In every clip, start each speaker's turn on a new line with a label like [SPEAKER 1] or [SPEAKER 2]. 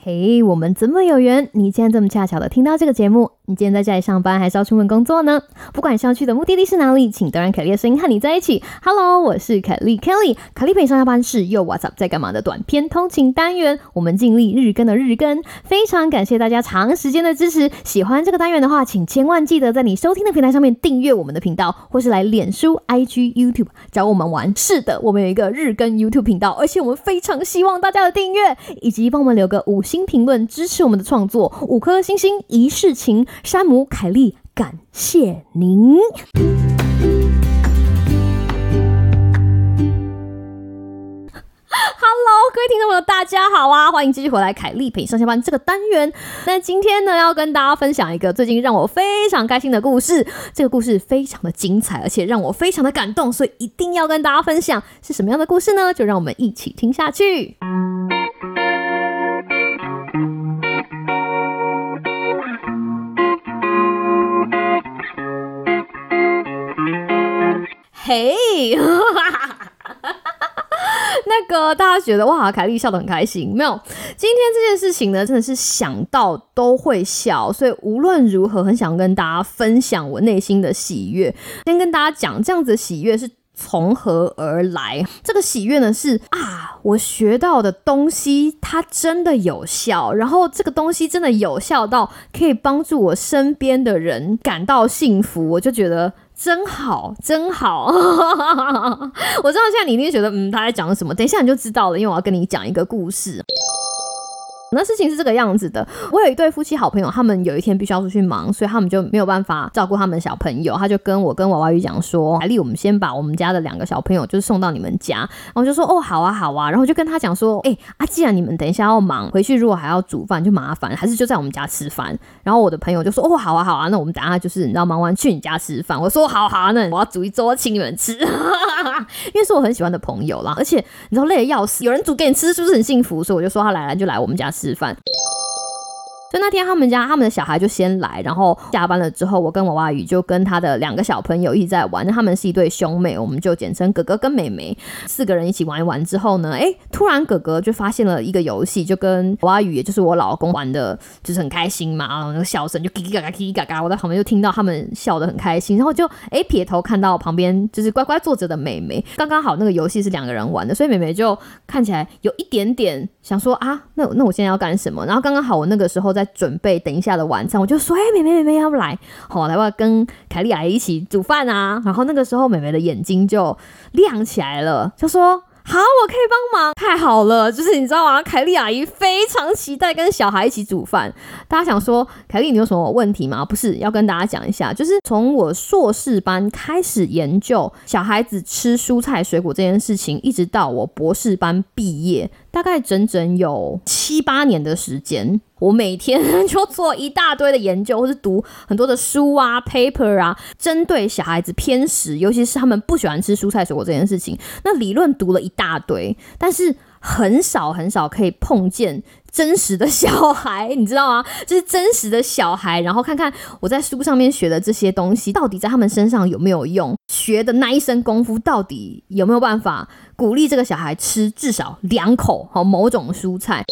[SPEAKER 1] 嘿，我们怎么有缘？你竟然这么恰巧的听到这个节目？你今天在家里上班，还是要出门工作呢？不管是要去的目的地是哪里，请都让凯莉的声音和你在一起。Hello，我是凯莉 Kelly，凯莉陪你上下班是又 What's up 在干嘛的短篇通勤单元。我们尽力日更的日更，非常感谢大家长时间的支持。喜欢这个单元的话，请千万记得在你收听的平台上面订阅我们的频道，或是来脸书、IG、YouTube 找我们玩。是的，我们有一个日更 YouTube 频道，而且我们非常希望大家的订阅，以及帮我们留个五星评论支持我们的创作，五颗星星一世情。山姆凯利，感谢您。Hello，各位听众朋友，大家好啊！欢迎继续回来凯莉陪你上下班这个单元。那今天呢，要跟大家分享一个最近让我非常开心的故事。这个故事非常的精彩，而且让我非常的感动，所以一定要跟大家分享。是什么样的故事呢？就让我们一起听下去。嘿，那个大家觉得哇，凯莉笑得很开心，没有？今天这件事情呢，真的是想到都会笑，所以无论如何，很想跟大家分享我内心的喜悦。先跟大家讲，这样子的喜悦是从何而来？这个喜悦呢，是啊，我学到的东西它真的有效，然后这个东西真的有效到可以帮助我身边的人感到幸福，我就觉得。真好，真好！我知道现在你一定觉得，嗯，他在讲什么？等一下你就知道了，因为我要跟你讲一个故事。那事情是这个样子的，我有一对夫妻好朋友，他们有一天必须要出去忙，所以他们就没有办法照顾他们小朋友，他就跟我跟娃娃鱼讲说：“海丽，我们先把我们家的两个小朋友就是送到你们家。”然后我就说：“哦，好啊，好啊。”然后就跟他讲说：“哎啊，既然你们等一下要忙，回去如果还要煮饭就麻烦，还是就在我们家吃饭。”然后我的朋友就说：“哦，好啊，好啊，那我们等下就是你知道忙完去你家吃饭。”我说：“好好啊，那我要煮一桌请你们吃，因为是我很喜欢的朋友啦，而且你知道累得要死，有人煮给你吃是不是很幸福？所以我就说他来了就来我们家。”吃饭。所以那天他们家他们的小孩就先来，然后下班了之后，我跟娃娃鱼就跟他的两个小朋友一直在玩。他们是一对兄妹，我们就简称哥哥跟妹妹。四个人一起玩一玩之后呢，哎，突然哥哥就发现了一个游戏，就跟娃娃鱼，也就是我老公玩的，就是很开心嘛。然后那个笑声就叽叽嘎嘎，叽叽嘎嘎，我在旁边就听到他们笑得很开心。然后就哎撇头看到旁边就是乖乖坐着的妹妹，刚刚好那个游戏是两个人玩的，所以妹妹就看起来有一点点想说啊，那那我现在要干什么？然后刚刚好我那个时候。在准备等一下的晚餐，我就说：“哎，妹妹妹妹要不来？好，来吧，跟凯莉阿姨一起煮饭啊。”然后那个时候，妹妹的眼睛就亮起来了，就说。好，我可以帮忙，太好了！就是你知道吗？凯莉阿姨非常期待跟小孩一起煮饭。大家想说，凯莉你有什么问题吗？不是，要跟大家讲一下，就是从我硕士班开始研究小孩子吃蔬菜水果这件事情，一直到我博士班毕业，大概整整有七八年的时间。我每天 就做一大堆的研究，或是读很多的书啊、paper 啊，针对小孩子偏食，尤其是他们不喜欢吃蔬菜水果这件事情，那理论读了一大堆，但是很少很少可以碰见真实的小孩，你知道吗？就是真实的小孩，然后看看我在书上面学的这些东西，到底在他们身上有没有用？学的那一身功夫，到底有没有办法鼓励这个小孩吃至少两口和某种蔬菜？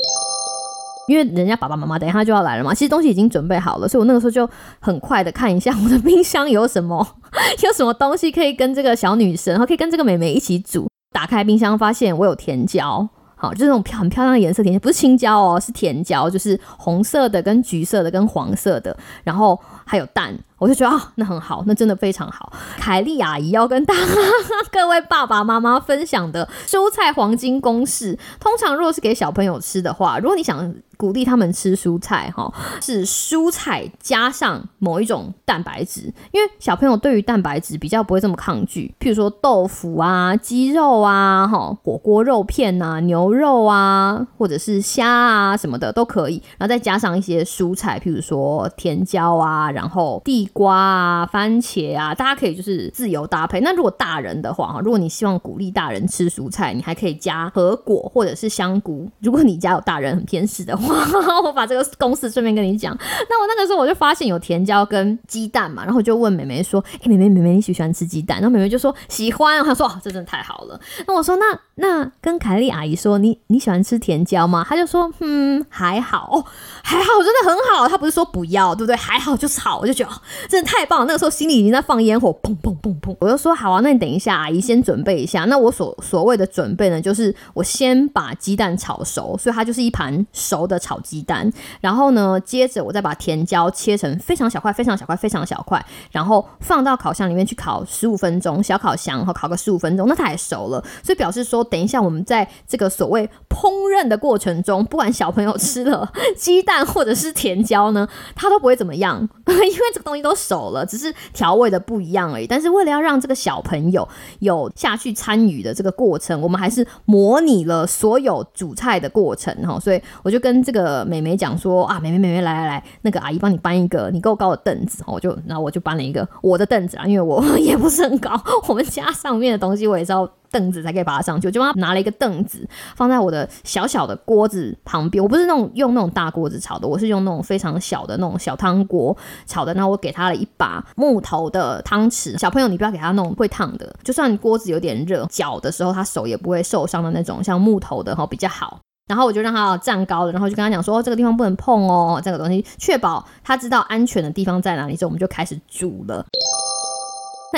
[SPEAKER 1] 因为人家爸爸妈妈等一下就要来了嘛，其实东西已经准备好了，所以我那个时候就很快的看一下我的冰箱有什么，有什么东西可以跟这个小女生，然后可以跟这个妹妹一起煮。打开冰箱发现我有甜椒，好，就是那种漂很漂亮的颜色甜椒，不是青椒哦，是甜椒，就是红色的、跟橘色的、跟黄色的，然后还有蛋。我就觉得啊，那很好，那真的非常好。凯莉阿姨要跟大 各位爸爸妈妈分享的蔬菜黄金公式，通常如果是给小朋友吃的话，如果你想鼓励他们吃蔬菜，哈，是蔬菜加上某一种蛋白质，因为小朋友对于蛋白质比较不会这么抗拒。譬如说豆腐啊、鸡肉啊、哈火锅肉片啊、牛肉啊，或者是虾啊什么的都可以，然后再加上一些蔬菜，譬如说甜椒啊，然后地瓜啊、番茄啊，大家可以就是自由搭配。那如果大人的话哈，如果你希望鼓励大人吃蔬菜，你还可以加核果或者是香菇。如果你家有大人很偏食的话，我把这个公式顺便跟你讲。那我那个时候我就发现有甜椒跟鸡蛋嘛，然后就问妹妹说：“哎，妹妹妹妹，你喜不喜欢吃鸡蛋？”然后妹妹就说喜欢。她说：“哦，这真的太好了。”那我说：“那那跟凯丽阿姨说，你你喜欢吃甜椒吗？”她就说：“嗯，还好，还好，真的很好。”她不是说不要，对不对？还好就是好，我就觉得真的太棒了。那个时候心里已经在放烟火，砰砰砰砰。我就说：“好啊，那你等一下，阿姨先准备一下。”那我所所谓的准备呢，就是我先把鸡蛋炒熟，所以它就是一盘熟的炒鸡蛋。然后呢，接着我再把甜椒切成非常小块、非常小块、非常小块，然后放到烤箱里面去烤十五分钟，小烤箱然后烤个十五分钟，那它也熟了。所以表示说，等一下我们在这个所谓烹饪的过程中，不管小朋友吃了 鸡蛋或者是甜椒呢，他都不会怎么样，因为这个东西都熟了，只是调味的不一样而已。但是为了要让这个小朋友有下去参与的这个过程，我们还是模拟了所有煮菜的过程哈。所以我就跟这个美眉讲说啊，美眉美眉来来来，那个阿姨帮你搬一个你够高的凳子，我就然后我就搬了一个我的凳子啊，因为我 也不是很高，我们家上面的东西我也知道。凳子才可以爬上去，我就帮他拿了一个凳子放在我的小小的锅子旁边。我不是那种用那种大锅子炒的，我是用那种非常小的那种小汤锅炒的。然后我给他了一把木头的汤匙。小朋友，你不要给他弄会烫的，就算锅子有点热，搅的时候他手也不会受伤的那种，像木头的哈比较好。然后我就让他站高了，然后就跟他讲说这个地方不能碰哦，这个东西确保他知道安全的地方在哪里之后，我们就开始煮了。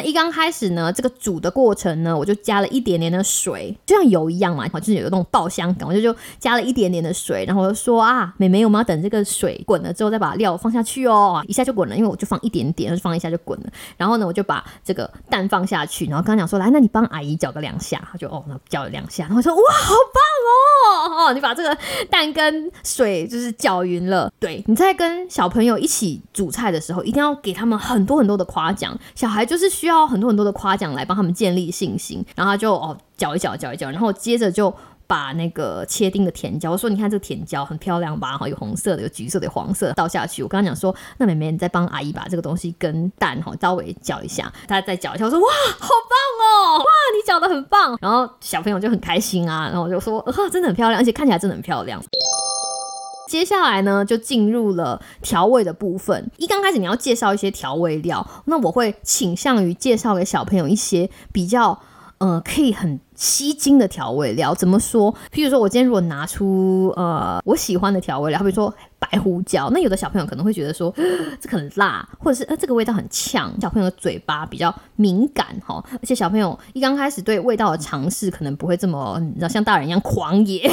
[SPEAKER 1] 一刚开始呢，这个煮的过程呢，我就加了一点点的水，就像油一样嘛，就是有那种爆香感，我就就加了一点点的水，然后我就说啊，妹妹，我们要等这个水滚了之后再把料放下去哦，一下就滚了，因为我就放一点点，就放一下就滚了。然后呢，我就把这个蛋放下去，然后刚刚讲说，来，那你帮阿姨搅个两下，他就哦，那搅了两下，然后说哇，好棒哦，哦，你把这个蛋跟水就是搅匀了，对你在跟小朋友一起煮菜的时候，一定要给他们很多很多的夸奖，小孩就是需。需要很多很多的夸奖来帮他们建立信心，然后他就哦搅一搅搅一搅，然后接着就把那个切丁的甜椒，我说你看这个甜椒很漂亮吧？哈，有红色的，有橘色的，有黄色，倒下去。我刚刚讲说，那妹妹你再帮阿姨把这个东西跟蛋哈稍微搅一下，他再搅一下。我说哇，好棒哦，哇，你搅的很棒。然后小朋友就很开心啊，然后我就说，呵，真的很漂亮，而且看起来真的很漂亮。接下来呢，就进入了调味的部分。一刚开始你要介绍一些调味料，那我会倾向于介绍给小朋友一些比较，呃，可以很。吸睛的调味料怎么说？譬如说，我今天如果拿出呃我喜欢的调味料，比如说白胡椒，那有的小朋友可能会觉得说 这很辣，或者是呃这个味道很呛，小朋友的嘴巴比较敏感哈。而且小朋友一刚开始对味道的尝试可能不会这么，你知道像大人一样狂野，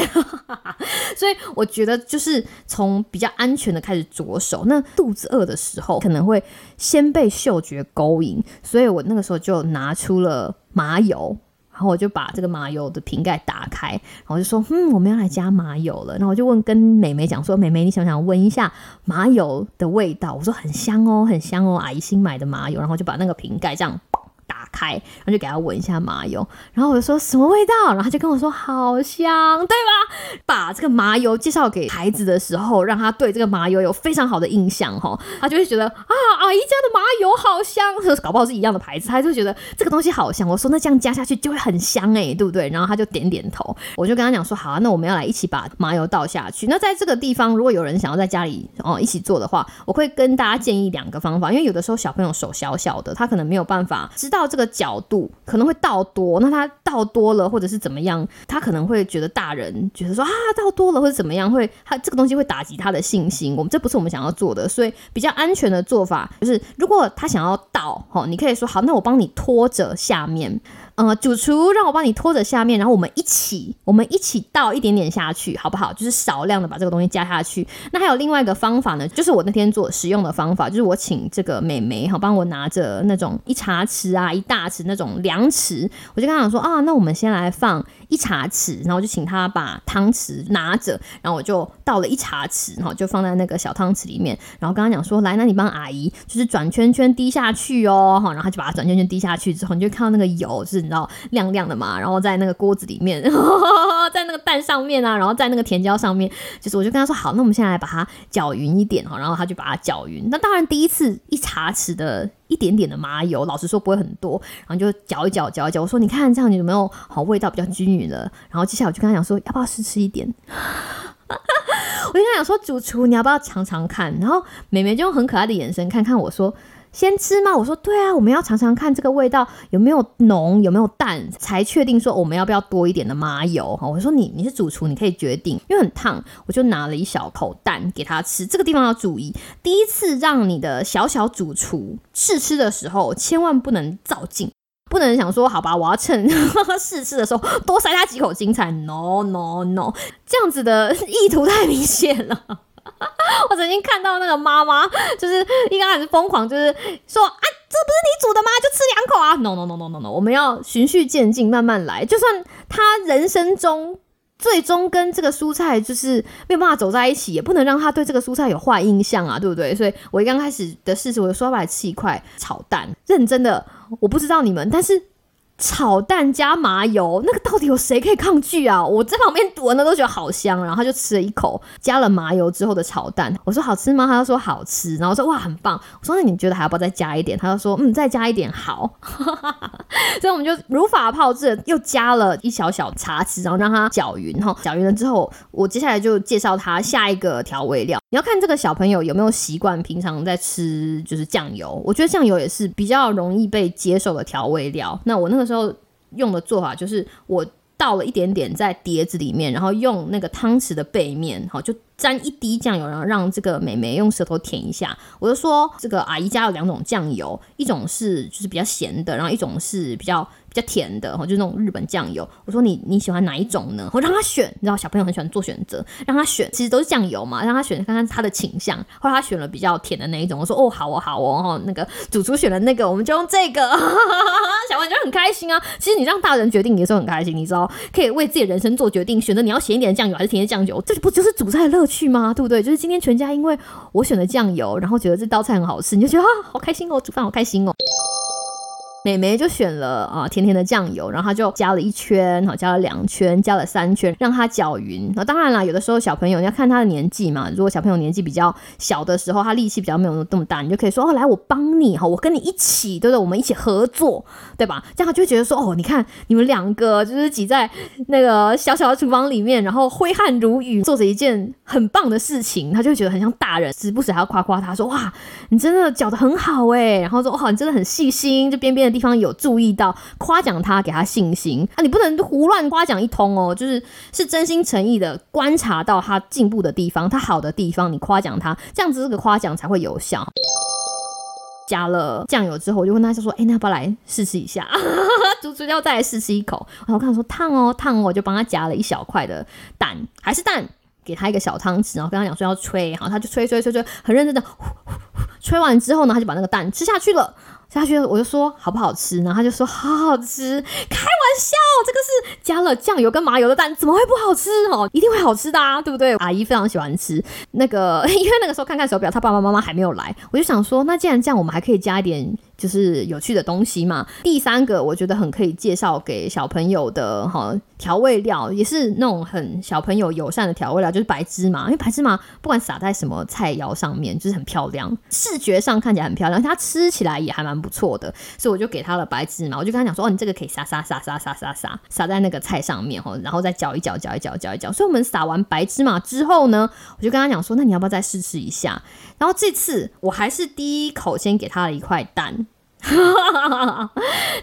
[SPEAKER 1] 所以我觉得就是从比较安全的开始着手。那肚子饿的时候可能会先被嗅觉勾引，所以我那个时候就拿出了麻油。然后我就把这个麻油的瓶盖打开，然后就说：“嗯，我们要来加麻油了。”然后我就问跟美眉讲说：“美眉，你想不想闻一下麻油的味道？”我说：“很香哦，很香哦，阿姨新买的麻油。”然后就把那个瓶盖这样。打开，然后就给他闻一下麻油，然后我就说什么味道，然后他就跟我说好香，对吧？把这个麻油介绍给孩子的时候，让他对这个麻油有非常好的印象哈，他就会觉得啊，阿姨家的麻油好香，搞不好是一样的牌子，他就觉得这个东西好香。我说那这样加下去就会很香哎，对不对？然后他就点点头，我就跟他讲说好啊，那我们要来一起把麻油倒下去。那在这个地方，如果有人想要在家里哦一起做的话，我会跟大家建议两个方法，因为有的时候小朋友手小小的，他可能没有办法知道这个。角度可能会倒多，那他倒多了或者是怎么样，他可能会觉得大人觉得说啊倒多了或者怎么样，会他这个东西会打击他的信心。我们这不是我们想要做的，所以比较安全的做法就是，如果他想要倒，哈，你可以说好，那我帮你拖着下面。呃，主厨让我帮你拖着下面，然后我们一起，我们一起倒一点点下去，好不好？就是少量的把这个东西加下去。那还有另外一个方法呢，就是我那天做使用的方法，就是我请这个美眉哈帮我拿着那种一茶匙啊、一大匙那种量匙，我就跟她讲说啊，那我们先来放一茶匙，然后就请她把汤匙拿着，然后我就倒了一茶匙，然后就放在那个小汤匙里面，然后跟她讲说，来，那你帮阿姨就是转圈圈滴下去哦，哈，然后她就把它转圈圈滴下去之后，你就看到那个油是。你知道亮亮的嘛，然后在那个锅子里面，在那个蛋上面啊，然后在那个甜椒上面，就是我就跟他说好，那我们现在来把它搅匀一点哈，然后他就把它搅匀。那当然第一次一茶匙的一点点的麻油，老实说不会很多，然后就搅一搅搅一搅。我说你看这样你有没有好味道比较均匀了？然后接下来我就跟他讲说要不要试吃一点。我就跟他讲说主厨你要不要尝尝看？然后美美就用很可爱的眼神看看我说。先吃吗？我说对啊，我们要尝尝看这个味道有没有浓，有没有淡，才确定说我们要不要多一点的麻油哈。我说你你是主厨，你可以决定，因为很烫，我就拿了一小口蛋给他吃。这个地方要注意，第一次让你的小小主厨试吃的时候，千万不能照镜，不能想说好吧，我要趁 试吃的时候多塞他几口精彩。No No No，这样子的意图太明显了。我曾经看到那个妈妈，就是一刚开始疯狂，就是说啊，这不是你煮的吗？就吃两口啊！No No No No No No，我们要循序渐进，慢慢来。就算他人生中最终跟这个蔬菜就是没有办法走在一起，也不能让他对这个蔬菜有坏印象啊，对不对？所以我一刚开始的事实，我就说要来吃一块炒蛋。认真的，我不知道你们，但是。炒蛋加麻油，那个到底有谁可以抗拒啊？我在旁边闻的都觉得好香，然后他就吃了一口加了麻油之后的炒蛋。我说好吃吗？他就说好吃。然后我说哇很棒。我说那你觉得还要不要再加一点？他就说嗯再加一点好。所以我们就如法炮制，又加了一小小茶匙，然后让它搅匀。哈，搅匀了之后，我接下来就介绍他下一个调味料。你要看这个小朋友有没有习惯平常在吃就是酱油。我觉得酱油也是比较容易被接受的调味料。那我那个。时候用的做法就是我倒了一点点在碟子里面，然后用那个汤匙的背面，好就沾一滴酱油，然后让这个美眉用舌头舔一下。我就说这个阿姨家有两种酱油，一种是就是比较咸的，然后一种是比较。比较甜的，哈，就那种日本酱油。我说你你喜欢哪一种呢？我让他选，你知道小朋友很喜欢做选择，让他选，其实都是酱油嘛，让他选看看他的倾向。后来他选了比较甜的那一种，我说哦好哦好哦，哈，那个主厨选了那个，我们就用这个。小朋友就很开心啊。其实你让大人决定也是很开心，你知道，可以为自己的人生做决定，选择你要咸一点的酱油还是甜的酱油，这不就是煮菜的乐趣吗？对不对？就是今天全家因为我选的酱油，然后觉得这道菜很好吃，你就觉得啊好开心哦，煮饭好开心哦。美眉就选了啊甜甜的酱油，然后她就加了一圈，好加了两圈，加了三圈，让它搅匀。那当然啦，有的时候小朋友你要看他的年纪嘛，如果小朋友年纪比较小的时候，他力气比较没有那么大，你就可以说哦，来我帮你哈，我跟你一起，对不对？我们一起合作，对吧？这样他就觉得说哦，你看你们两个就是挤在那个小小的厨房里面，然后挥汗如雨，做着一件很棒的事情，他就觉得很像大人，时不时还要夸夸他说哇，你真的搅得很好哎，然后说哇，你真的很细心，就边边。地方有注意到夸奖他，给他信心啊！你不能胡乱夸奖一通哦，就是是真心诚意的观察到他进步的地方，他好的地方，你夸奖他，这样子这个夸奖才会有效。加了酱油之后，我就问他就说：“哎，那要不要来试吃一下？” 猪猪要再来试吃一口。然后我看他说烫哦烫哦，我就帮他夹了一小块的蛋，还是蛋，给他一个小汤匙，然后跟他讲说要吹，然后他就吹吹吹吹，很认真的 吹完之后呢，他就把那个蛋吃下去了。他觉得我就说好不好吃，然后他就说好好吃，开玩笑，这个是加了酱油跟麻油的蛋，怎么会不好吃哦？一定会好吃的啊，对不对？阿姨非常喜欢吃那个，因为那个时候看看手表，他爸爸妈妈还没有来，我就想说，那既然这样，我们还可以加一点。就是有趣的东西嘛。第三个我觉得很可以介绍给小朋友的哈调味料，也是那种很小朋友友善的调味料，就是白芝麻。因为白芝麻不管撒在什么菜肴上面，就是很漂亮，视觉上看起来很漂亮，它吃起来也还蛮不错的。所以我就给他了白芝麻，我就跟他讲说：“哦，你这个可以撒撒撒撒撒撒撒撒在那个菜上面哈，然后再搅一搅搅一搅搅一搅。”所以我们撒完白芝麻之后呢，我就跟他讲说：“那你要不要再试吃一下？”然后这次我还是第一口先给他了一块蛋。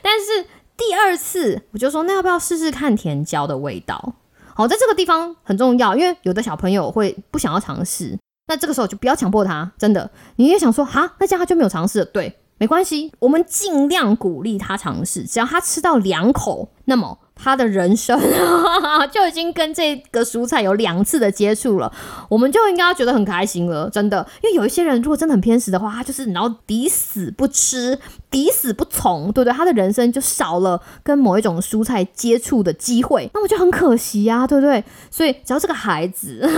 [SPEAKER 1] 但是第二次我就说，那要不要试试看甜椒的味道？好，在这个地方很重要，因为有的小朋友会不想要尝试，那这个时候就不要强迫他。真的，你也想说，哈，那这样他就没有尝试了，对，没关系，我们尽量鼓励他尝试，只要他吃到两口，那么。他的人生 就已经跟这个蔬菜有两次的接触了，我们就应该觉得很开心了，真的。因为有一些人如果真的很偏食的话，他就是然后抵死不吃，抵死不从，对不对？他的人生就少了跟某一种蔬菜接触的机会，那我就很可惜呀，对不对？所以只要这个孩子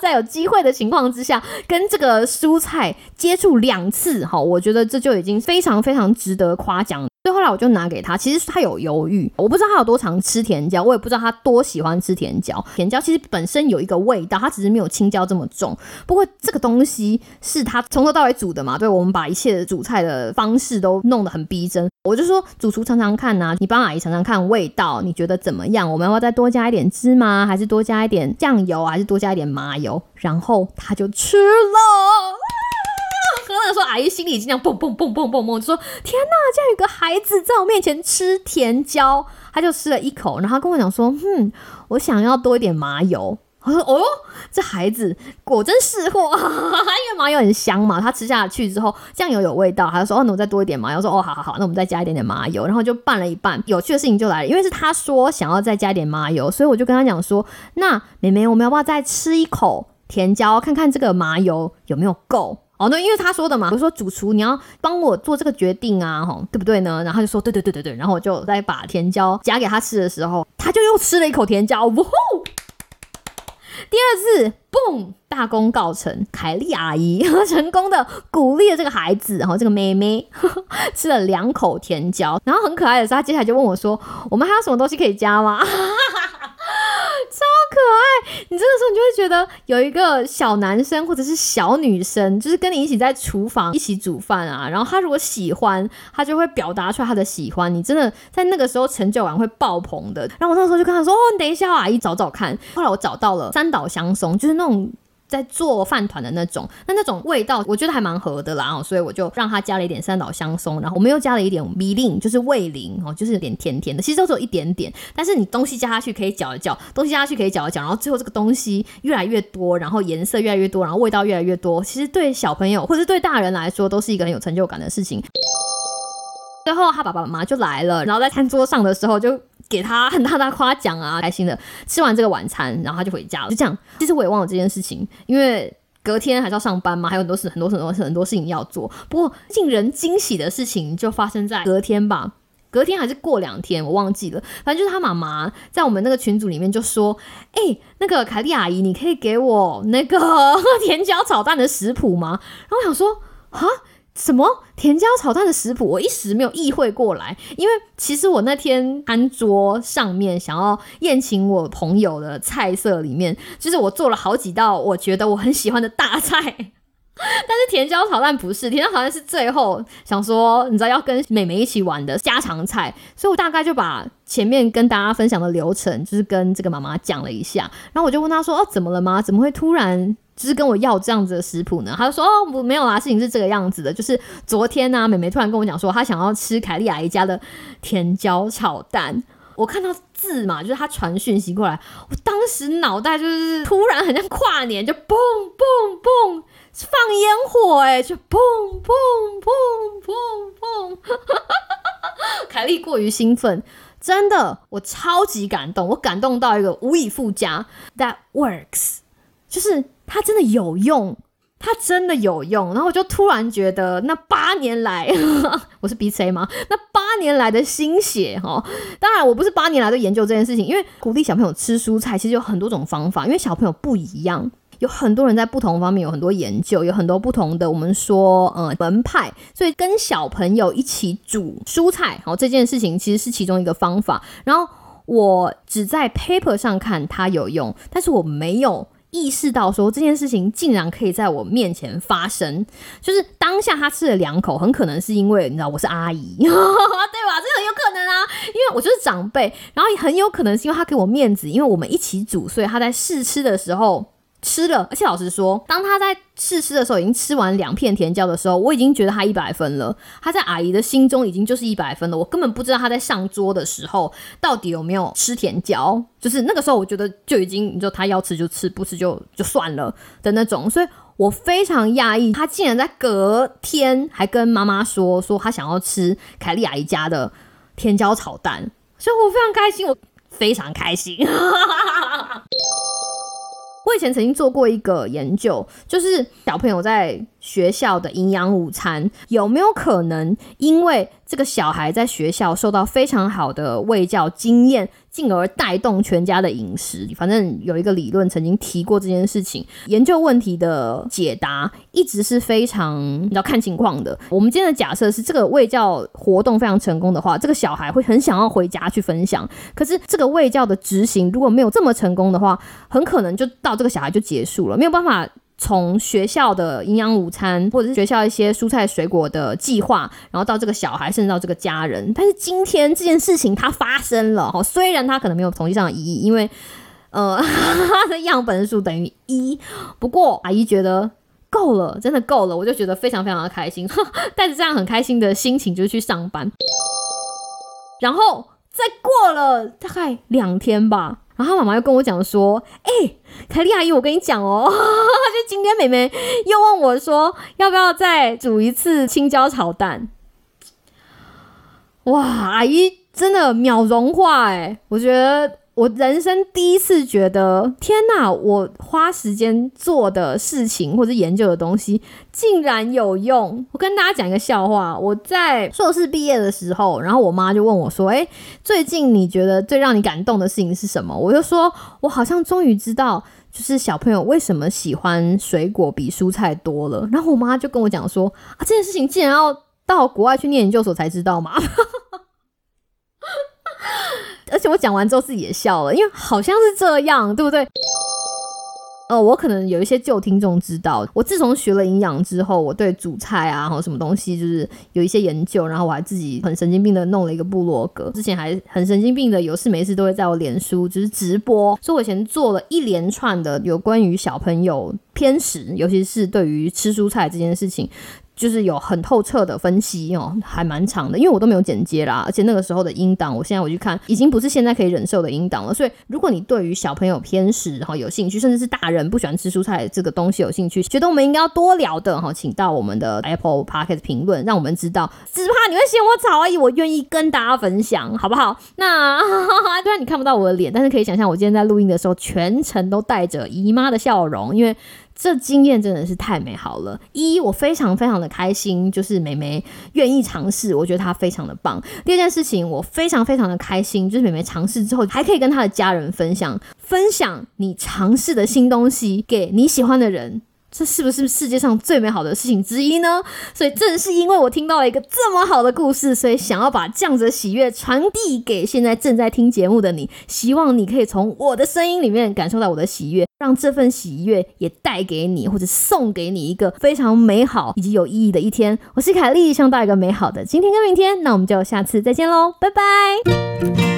[SPEAKER 1] 在有机会的情况之下，跟这个蔬菜接触两次，哈，我觉得这就已经非常非常值得夸奖。所以后来我就拿给他。其实他有犹豫，我不知道他有多常吃甜椒，我也不知道他多喜欢吃甜椒。甜椒其实本身有一个味道，它只是没有青椒这么重。不过这个东西是他从头到尾煮的嘛？对，我们把一切的煮菜的方式都弄得很逼真。我就说主厨尝尝看呐，你帮阿姨尝尝看味道，你觉得怎么样？我们要再多加一点芝麻，还是多加一点酱油，还是多加一点麻油？然后他就吃了。阿姨心里已经这样蹦蹦蹦蹦蹦蹦，就说：“天哪，这样有个孩子在我面前吃甜椒。”他就吃了一口，然后跟我讲说：“哼，我想要多一点麻油。”我说：“哦，这孩子果真是货，因为麻油很香嘛。他吃下去之后，酱油有味道，他就说：‘哦，那我再多一点麻油。’说：‘哦，好好好，那我们再加一点点麻油。’然后就拌了一拌。有趣的事情就来了，因为是他说想要再加一点麻油，所以我就跟他讲说：‘那妹妹，我们要不要再吃一口甜椒，看看这个麻油有没有够？’”哦，那因为他说的嘛，我说主厨你要帮我做这个决定啊，吼，对不对呢？然后他就说对对对对对，然后我就再把甜椒夹给他吃的时候，他就又吃了一口甜椒，呜呼！第二次，嘣，大功告成，凯莉阿姨 成功的鼓励了这个孩子，然后这个妹妹 吃了两口甜椒，然后很可爱的是，他接下来就问我说，我们还有什么东西可以加吗？超可爱！你这个时候你就会觉得有一个小男生或者是小女生，就是跟你一起在厨房一起煮饭啊。然后他如果喜欢，他就会表达出来他的喜欢。你真的在那个时候成就感会爆棚的。然后我那时候就跟他说：“哦，你等一下，阿姨找找看。”后来我找到了三岛香松，就是那种。在做饭团的那种，那那种味道我觉得还蛮合的啦，所以我就让他加了一点三岛香松，然后我们又加了一点米令，就是味淋哦，就是有点甜甜的，其实都只有一点点，但是你东西加下去可以搅一搅，东西加下去可以搅一搅，然后最后这个东西越来越多，然后颜色越来越多，然后味道越来越多，其实对小朋友或者对大人来说都是一个很有成就感的事情。最后他爸爸妈妈就来了，然后在餐桌上的时候就给他很大的夸奖啊，开心的吃完这个晚餐，然后他就回家了。就这样，其实我也忘了这件事情，因为隔天还是要上班嘛，还有很多事、很多很多很多事情要做。不过令人惊喜的事情就发生在隔天吧，隔天还是过两天，我忘记了。反正就是他妈妈在我们那个群组里面就说：“哎，那个凯莉阿姨，你可以给我那个 甜椒炒蛋的食谱吗？”然后我想说：“哈。”什么？甜椒炒蛋的食谱？我一时没有意会过来，因为其实我那天餐桌上面想要宴请我朋友的菜色里面，就是我做了好几道我觉得我很喜欢的大菜，但是甜椒炒蛋不是，甜椒炒蛋是最后想说，你知道要跟美美一起玩的家常菜，所以我大概就把前面跟大家分享的流程，就是跟这个妈妈讲了一下，然后我就问她说：“哦，怎么了吗？怎么会突然？”就是跟我要这样子的食谱呢，她就说哦，我没有啦，事情是这个样子的，就是昨天呢，美美突然跟我讲说，她想要吃凯莉阿姨家的甜椒炒蛋。我看到字嘛，就是他传讯息过来，我当时脑袋就是突然很像跨年，就嘣嘣嘣放烟火，哎，就嘣嘣嘣嘣嘣，凯莉过于兴奋，真的，我超级感动，我感动到一个无以复加，That works，就是。它真的有用，它真的有用。然后我就突然觉得，那八年来，我是 B C 吗？那八年来的心血哈，当然我不是八年来都研究这件事情，因为鼓励小朋友吃蔬菜，其实有很多种方法，因为小朋友不一样，有很多人在不同方面有很多研究，有很多不同的我们说呃门派，所以跟小朋友一起煮蔬菜，好这件事情其实是其中一个方法。然后我只在 paper 上看它有用，但是我没有。意识到说这件事情竟然可以在我面前发生，就是当下他吃了两口，很可能是因为你知道我是阿姨，对吧？这很有可能啊，因为我就是长辈，然后也很有可能是因为他给我面子，因为我们一起煮，所以他在试吃的时候。吃了，而且老实说，当他在试吃的时候，已经吃完两片甜椒的时候，我已经觉得他一百分了。他在阿姨的心中已经就是一百分了。我根本不知道他在上桌的时候到底有没有吃甜椒，就是那个时候，我觉得就已经，你说他要吃就吃，不吃就就算了的那种。所以我非常讶异，他竟然在隔天还跟妈妈说，说他想要吃凯莉阿姨家的甜椒炒蛋，所以我非常开心，我非常开心。我以前曾经做过一个研究，就是小朋友在学校的营养午餐，有没有可能因为这个小孩在学校受到非常好的喂教经验，进而带动全家的饮食？反正有一个理论曾经提过这件事情，研究问题的解答一直是非常要看情况的。我们今天的假设是，这个喂教活动非常成功的话，这个小孩会很想要回家去分享。可是这个喂教的执行如果没有这么成功的话，很可能就到这个小孩就结束了，没有办法。从学校的营养午餐，或者是学校一些蔬菜水果的计划，然后到这个小孩，甚至到这个家人。但是今天这件事情它发生了哈，虽然它可能没有统计上的意义，因为呃 它的样本数等于一，不过阿姨觉得够了，真的够了，我就觉得非常非常的开心，带着这样很开心的心情就去上班。然后再过了大概两天吧。然后妈妈又跟我讲说：“哎，凯莉阿姨，我跟你讲哦，就今天妹妹又问我说，要不要再煮一次青椒炒蛋？哇，阿姨真的秒融化哎，我觉得。”我人生第一次觉得，天哪！我花时间做的事情或者研究的东西竟然有用。我跟大家讲一个笑话：我在硕士毕业的时候，然后我妈就问我说：“哎，最近你觉得最让你感动的事情是什么？”我就说：“我好像终于知道，就是小朋友为什么喜欢水果比蔬菜多了。”然后我妈就跟我讲说：“啊，这件事情竟然要到国外去念研究所才知道吗？”而且我讲完之后自己也笑了，因为好像是这样，对不对？呃，我可能有一些旧听众知道，我自从学了营养之后，我对煮菜啊，然后什么东西，就是有一些研究，然后我还自己很神经病的弄了一个部落格，之前还很神经病的有事没事都会在我脸书就是直播，所以我以前做了一连串的有关于小朋友偏食，尤其是对于吃蔬菜这件事情。就是有很透彻的分析哦，还蛮长的，因为我都没有剪接啦，而且那个时候的音档，我现在我去看，已经不是现在可以忍受的音档了。所以，如果你对于小朋友偏食哈有兴趣，甚至是大人不喜欢吃蔬菜这个东西有兴趣，觉得我们应该要多聊的哈，请到我们的 Apple Podcast 评论，让我们知道，只怕你会嫌我吵而已，我愿意跟大家分享，好不好？那 虽然你看不到我的脸，但是可以想象我今天在录音的时候，全程都带着姨妈的笑容，因为。这经验真的是太美好了！一，我非常非常的开心，就是美眉愿意尝试，我觉得她非常的棒。第二件事情，我非常非常的开心，就是美眉尝试之后，还可以跟她的家人分享，分享你尝试的新东西给你喜欢的人。这是不是世界上最美好的事情之一呢？所以正是因为我听到了一个这么好的故事，所以想要把这样子的喜悦传递给现在正在听节目的你，希望你可以从我的声音里面感受到我的喜悦，让这份喜悦也带给你或者送给你一个非常美好以及有意义的一天。我是凯莉，希望到一个美好的今天跟明天，那我们就下次再见喽，拜拜。